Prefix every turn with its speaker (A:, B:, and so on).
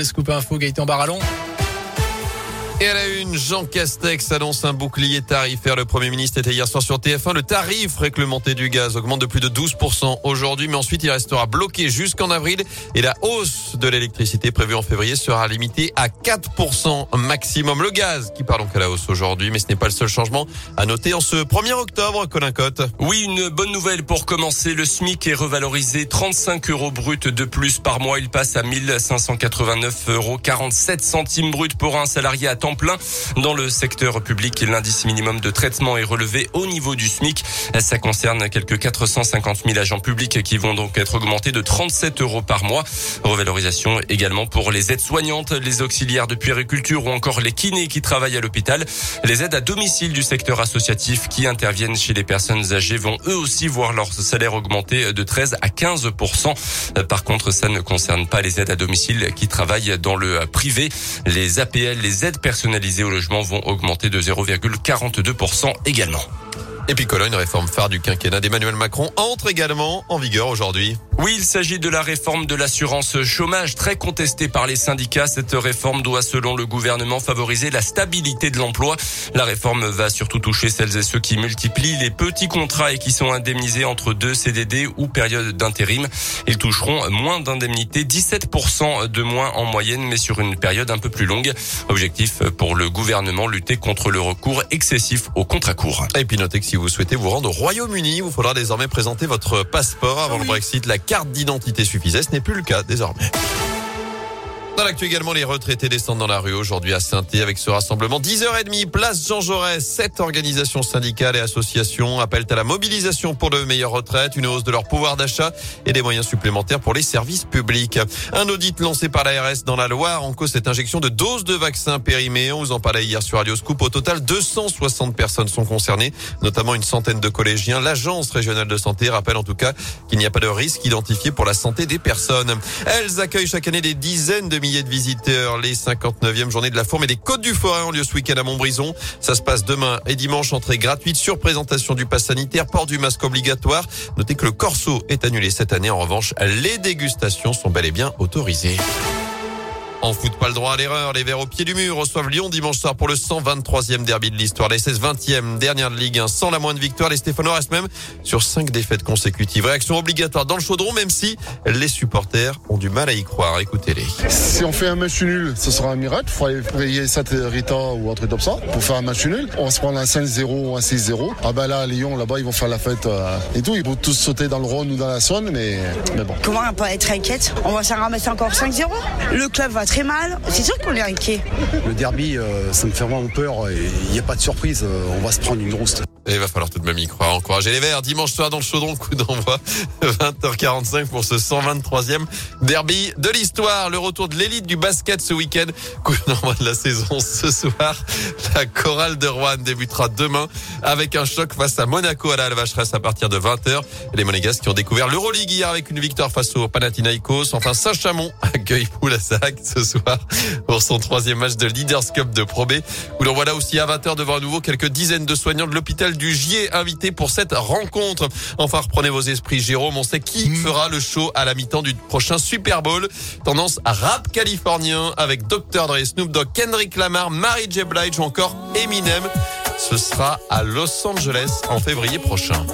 A: le scoop info Gaëtan Barallon?
B: Et à la une, Jean Castex annonce un bouclier tarifaire. Le Premier ministre était hier soir sur TF1. Le tarif réglementé du gaz augmente de plus de 12% aujourd'hui, mais ensuite il restera bloqué jusqu'en avril. Et la hausse de l'électricité prévue en février sera limitée à 4% maximum. Le gaz qui part donc à la hausse aujourd'hui, mais ce n'est pas le seul changement à noter en ce 1er octobre, Colin Cotte.
C: Oui, une bonne nouvelle pour commencer. Le SMIC est revalorisé 35 euros brut de plus par mois. Il passe à 1589 euros 47 centimes brut pour un salarié à temps plein dans le secteur public. L'indice minimum de traitement est relevé au niveau du SMIC. Ça concerne quelques 450 000 agents publics qui vont donc être augmentés de 37 euros par mois. Revalorisation également pour les aides-soignantes, les auxiliaires de puériculture ou encore les kinés qui travaillent à l'hôpital. Les aides à domicile du secteur associatif qui interviennent chez les personnes âgées vont eux aussi voir leur salaire augmenter de 13 à 15 Par contre, ça ne concerne pas les aides à domicile qui travaillent dans le privé. Les APL, les aides personnelles personnalisés au logement vont augmenter de 0,42% également.
B: Et puis Cologne, réforme phare du quinquennat d'Emmanuel Macron, entre également en vigueur aujourd'hui.
C: Oui, il s'agit de la réforme de l'assurance chômage très contestée par les syndicats. Cette réforme doit, selon le gouvernement, favoriser la stabilité de l'emploi. La réforme va surtout toucher celles et ceux qui multiplient les petits contrats et qui sont indemnisés entre deux CDD ou périodes d'intérim. Ils toucheront moins d'indemnités, 17% de moins en moyenne, mais sur une période un peu plus longue. Objectif pour le gouvernement, lutter contre le recours excessif aux contrats courts.
B: Et puis notez que si vous souhaitez vous rendre au Royaume-Uni, vous faudra désormais présenter votre passeport avant le Brexit. La carte d'identité suffisait. Ce n'est plus le cas désormais. Dans l'actu également, les retraités descendent dans la rue aujourd'hui à saint avec ce rassemblement. 10h30, place Jean Jaurès. Sept organisations syndicales et associations appellent à la mobilisation pour de meilleures retraites, une hausse de leur pouvoir d'achat et des moyens supplémentaires pour les services publics. Un audit lancé par l'ARS dans la Loire en cause cette injection de doses de vaccins périmés. On vous en parlait hier sur Radio Scoop. Au total, 260 personnes sont concernées, notamment une centaine de collégiens. L'agence régionale de santé rappelle en tout cas qu'il n'y a pas de risque identifié pour la santé des personnes. Elles accueillent chaque année des dizaines de milliers de visiteurs. Les 59e journées de la Fourme et des Côtes du Forêt ont lieu ce week-end à Montbrison. Ça se passe demain et dimanche. Entrée gratuite sur présentation du pass sanitaire, port du masque obligatoire. Notez que le Corso est annulé cette année. En revanche, les dégustations sont bel et bien autorisées. En foot, pas le droit à l'erreur. Les Verts au pied du mur reçoivent Lyon dimanche soir pour le 123e derby de l'histoire. Les 16 20e, dernière de Ligue 1, sans la moindre victoire. Les Stéphanois restent même sur 5 défaites consécutives. Réaction obligatoire dans le chaudron, même si les supporters ont du mal à y croire. Écoutez-les.
D: Si on fait un match nul, ce sera un miracle. Il faudrait payer 7 Rita ou un truc comme ça pour faire un match nul. On va se prendre un 5-0 ou un 6-0. Ah ben là, Lyon, là-bas, ils vont faire la fête euh, et tout. Ils vont tous sauter dans le Rhône ou dans la Saône, mais, mais bon.
E: Comment on peut être inquiète? On va s'en ramasser encore 5-0. Le club va très mal. C'est sûr qu'on est inquiet.
F: Le derby, euh, ça me fait vraiment peur. Il n'y a pas de surprise. Euh, on va se prendre une grosse.
B: Et il va falloir tout de même y croire. Encourager les Verts. Dimanche soir dans le chaudron, coup d'envoi. 20h45 pour ce 123e derby de l'histoire. Le retour de l'élite du basket ce week-end. Coup d'envoi de la saison ce soir. La chorale de Rouen débutera demain avec un choc face à Monaco à la Alvacheresse à partir de 20h. Les Monégasques qui ont découvert l'Euroleague hier avec une victoire face au Panathinaikos. Enfin, Saint-Chamond accueille Poulazac ce soir pour son troisième match de Leaders Cup de Pro B. Où l'on voit là aussi à 20h devant à nouveau quelques dizaines de soignants de l'hôpital du Gier invités pour cette rencontre. Enfin, reprenez vos esprits, Jérôme. On sait qui fera le show à la mi-temps du prochain Super Bowl. Tendance rap californien avec Dr. Dre, Snoop Dogg, Kendrick Lamar, Mary J. Blige ou encore Eminem. Ce sera à Los Angeles en février prochain.